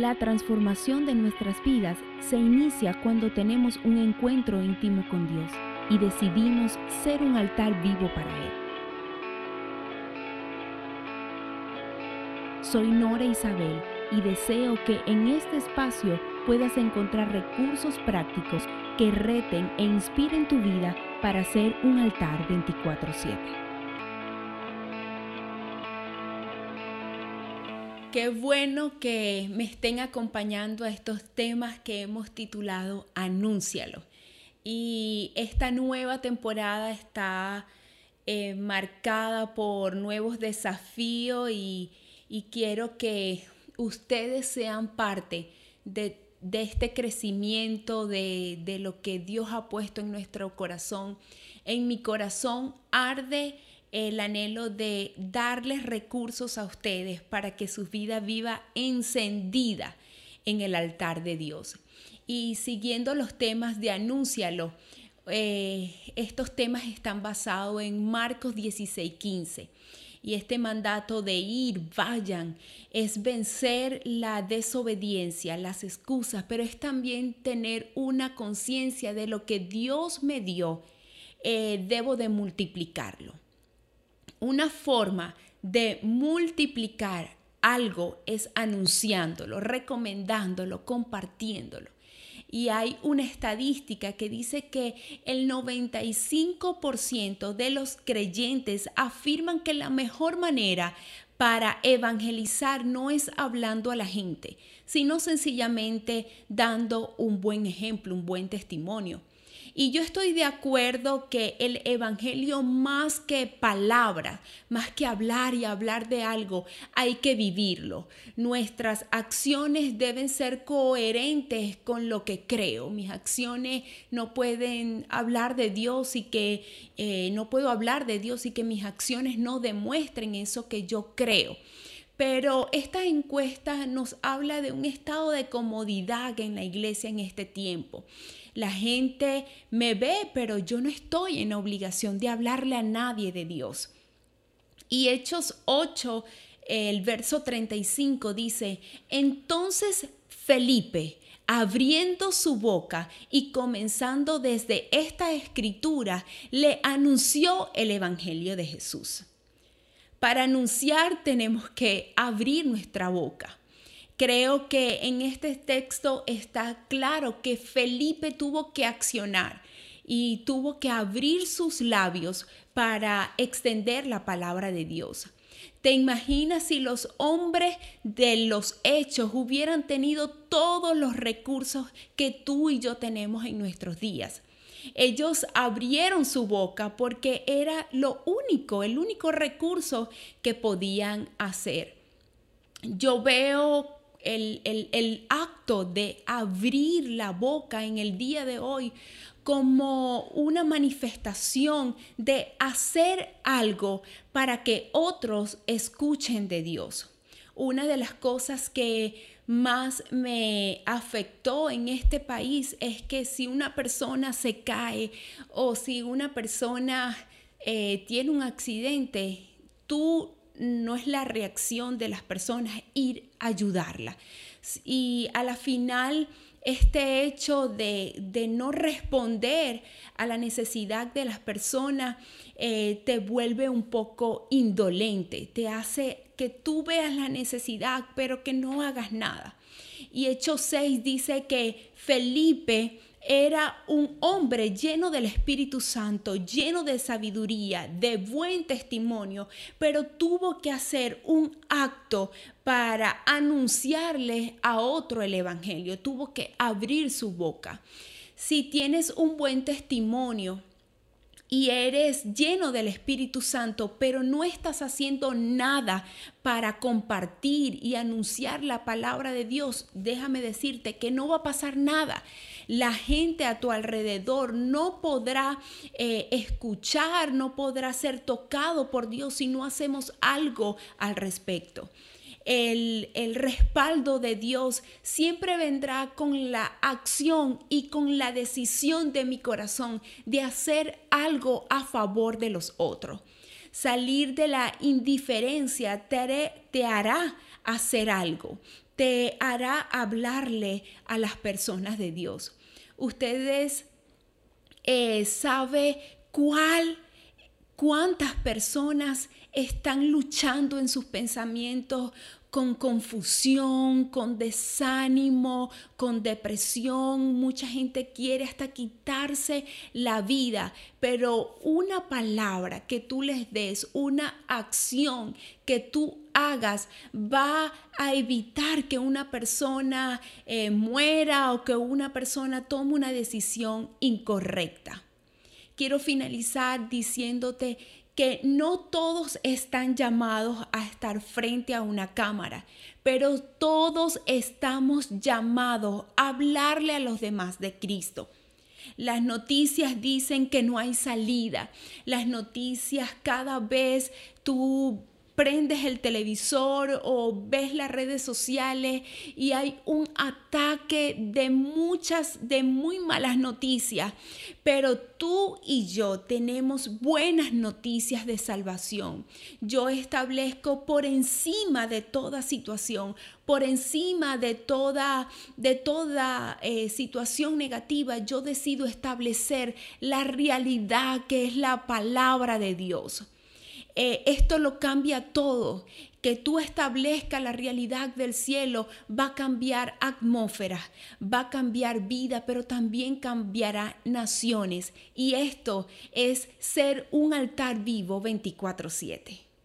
La transformación de nuestras vidas se inicia cuando tenemos un encuentro íntimo con Dios y decidimos ser un altar vivo para Él. Soy Nora Isabel y deseo que en este espacio puedas encontrar recursos prácticos que reten e inspiren tu vida para ser un altar 24/7. Qué bueno que me estén acompañando a estos temas que hemos titulado Anúncialo. Y esta nueva temporada está eh, marcada por nuevos desafíos y, quiero que ustedes sean parte de, este crecimiento, de, de lo que Dios ha puesto en nuestro corazón. En mi corazón arde el anhelo de darles recursos a ustedes para que su vida viva encendida en el altar de Dios. Y siguiendo los temas de Anúncialo, eh, estos temas están basados en Marcos 16:15. Y este mandato de ir, vayan, es vencer la desobediencia, las excusas, pero es también tener una conciencia de lo que Dios me dio, eh, debo de multiplicarlo. Una forma de multiplicar algo es anunciándolo, recomendándolo, compartiéndolo. Y hay una estadística que dice que el 95% de los creyentes afirman que la mejor manera para evangelizar no es hablando a la gente, sino sencillamente dando un buen ejemplo, un buen testimonio. Y yo estoy de acuerdo que el Evangelio más que palabra, más que hablar y hablar de algo, hay que vivirlo. Nuestras acciones deben ser coherentes con lo que creo. Mis acciones no pueden hablar de Dios y que eh, no puedo hablar de Dios y que mis acciones no demuestren eso que yo creo. Pero esta encuesta nos habla de un estado de comodidad en la iglesia en este tiempo. La gente me ve, pero yo no estoy en obligación de hablarle a nadie de Dios. Y Hechos 8, el verso 35 dice, entonces Felipe, abriendo su boca y comenzando desde esta escritura, le anunció el Evangelio de Jesús. Para anunciar tenemos que abrir nuestra boca. Creo que en este texto está claro que Felipe tuvo que accionar y tuvo que abrir sus labios para extender la palabra de Dios. ¿Te imaginas si los hombres de los hechos hubieran tenido todos los recursos que tú y yo tenemos en nuestros días? Ellos abrieron su boca porque era lo único, el único recurso que podían hacer. Yo veo el, acto de abrir la boca en el día de hoy como una manifestación de hacer algo para que otros escuchen de Dios. Una de las cosas que más me afectó en este país es que si una persona se cae o si una persona eh, tiene un accidente, tú no es la reacción de las personas ir a ayudarla. Y a la final, este hecho de, no responder a la necesidad de las personas eh, te vuelve un poco indolente, te hace que tú veas la necesidad, pero que no hagas nada. Y Hechos 6 dice que Felipe era un hombre lleno del Espíritu Santo, lleno de sabiduría, de buen testimonio, pero tuvo que hacer un acto para anunciarle a otro el Evangelio, tuvo que abrir su boca. Si tienes un buen testimonio, y eres lleno del Espíritu Santo, pero no estás haciendo nada para compartir y anunciar la palabra de Dios, déjame decirte que no va a pasar nada. La gente a tu alrededor no podrá eh, escuchar, no podrá ser tocado por Dios si no hacemos algo al respecto el, respaldo de Dios siempre vendrá con la acción y con la decisión de mi corazón de hacer algo a favor de los otros. Salir de la indiferencia te, te hará hacer algo, te hará hablarle a las personas de Dios. Ustedes eh, saben cuál cuántas personas están luchando en sus pensamientos con confusión, con desánimo, con depresión. Mucha gente quiere hasta quitarse la vida, pero una palabra que tú les des, una acción que tú hagas va a evitar que una persona eh, muera o que una persona tome una decisión incorrecta. Quiero finalizar diciéndote que no todos están llamados a estar frente a una cámara, pero todos estamos llamados a hablarle a los demás de Cristo. Las noticias dicen que no hay salida. Las noticias cada vez tú prendes el televisor o ves las redes sociales y hay un ataque de muchas, de muy malas noticias, pero tú y yo tenemos buenas noticias de salvación. Yo establezco por encima de toda situación, por encima de toda, de toda eh, situación negativa, yo decido establecer la realidad que es la palabra de Dios. Eh, esto lo cambia todo. Que tú establezcas la realidad del cielo va a cambiar atmósferas, va a cambiar vida, pero también cambiará naciones. Y esto es ser un altar vivo 24/7.